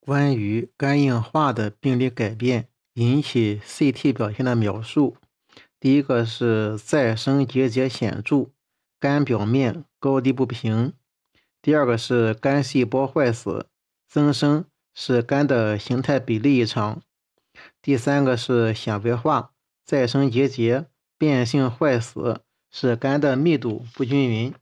关于肝硬化的病理改变引起 CT 表现的描述，第一个是再生结节显著，肝表面高低不平；第二个是肝细胞坏死增生，使肝的形态比例异常；第三个是纤维化再生结节变性坏死，使肝的密度不均匀；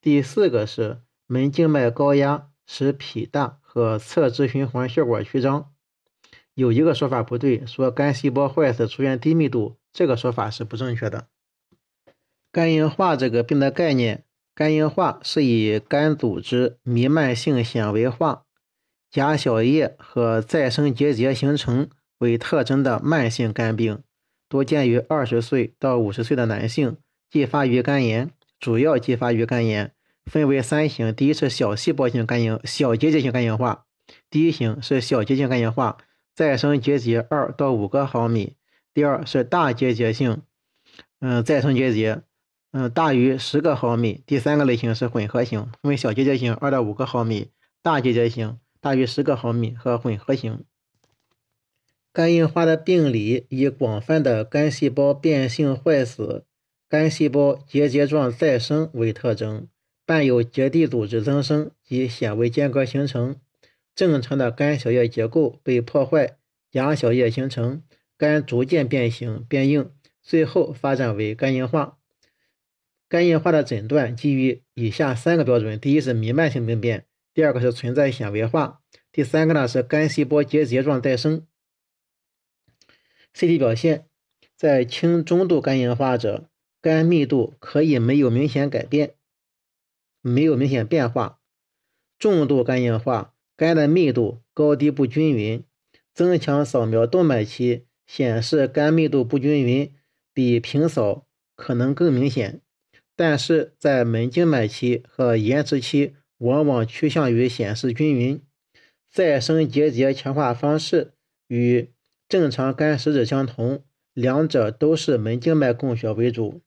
第四个是门静脉高压使脾大。和侧支循环血管曲张，有一个说法不对，说肝细胞坏死出现低密度，这个说法是不正确的。肝硬化这个病的概念，肝硬化是以肝组织弥漫性纤维化、假小叶和再生结节形成为特征的慢性肝病，多见于二十岁到五十岁的男性，继发于肝炎，主要继发于肝炎。分为三型，第一是小细胞性肝硬小结节性肝硬化，第一型是小结节肝硬化，再生结节二到五个毫米；第二是大结节性，嗯，再生结节，嗯，大于十个毫米；第三个类型是混合型，分为小结节型二到五个毫米，大结节型大于十个毫米和混合型。肝硬化的病理以广泛的肝细胞变性坏死、肝细胞结节状再生为特征。伴有结缔组织增生及纤维间隔形成，正常的肝小叶结构被破坏，假小叶形成，肝逐渐变形变硬，最后发展为肝硬化。肝硬化的诊断基于以下三个标准：第一是弥漫性病变，第二个是存在纤维化，第三个呢是肝细胞结节状再生。CT 表现，在轻中度肝硬化者，肝密度可以没有明显改变。没有明显变化，重度肝硬化，肝的密度高低不均匀，增强扫描动脉期显示肝密度不均匀，比平扫可能更明显，但是在门静脉期和延迟期往往趋向于显示均匀。再生结节强化方式与正常肝实质相同，两者都是门静脉供血为主。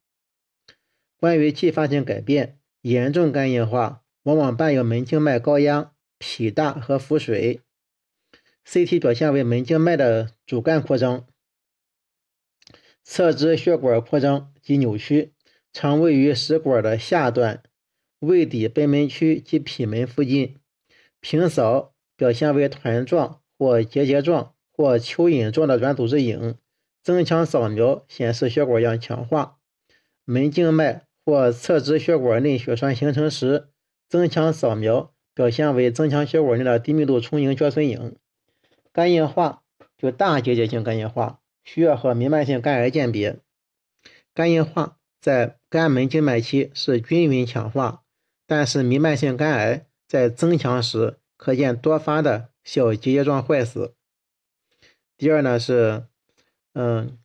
关于继发性改变。严重肝硬化往往伴有门静脉高压、脾大和腹水。CT 表现为门静脉的主干扩张、侧支血管扩张及扭曲，常位于食管的下段、胃底贲门区及脾门附近。平扫表现为团状或结节状或蚯蚓状的软组织影，增强扫描显示血管样强化。门静脉。或侧支血管内血栓形成时，增强扫描表现为增强血管内的低密度充盈缺损影。肝硬化就大结节性肝硬化，需要和弥漫性肝癌鉴别。肝硬化在肝门静脉期是均匀强化，但是弥漫性肝癌在增强时可见多发的小结节状坏死。第二呢是，嗯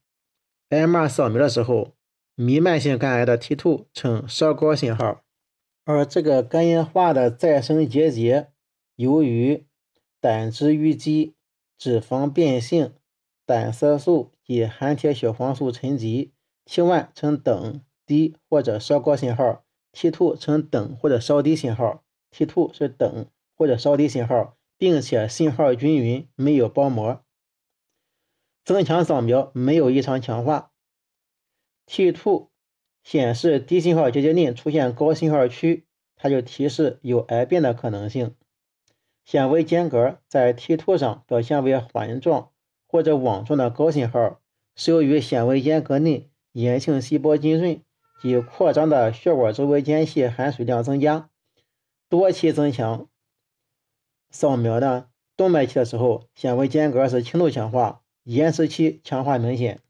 ，MR 扫描的时候。弥漫性肝癌的 T2 呈稍高信号，而这个肝硬化的再生结节，由于胆汁淤积、脂肪变性、胆色素及含铁血黄素沉积，T1 呈等低或者稍高信号，T2 呈等或者稍低信号，T2 是等或者稍低信号，并且信号均匀，没有包膜。增强扫描没有异常强化。T2 显示低信号结节内出现高信号区，它就提示有癌变的可能性。纤维间隔在 T2 上表现为环状或者网状的高信号，是由于纤维间隔内炎性细胞浸润及扩张的血管周围间隙含水量增加。多期增强扫描的动脉期的时候，纤维间隔是轻度强化，延迟期强化明显。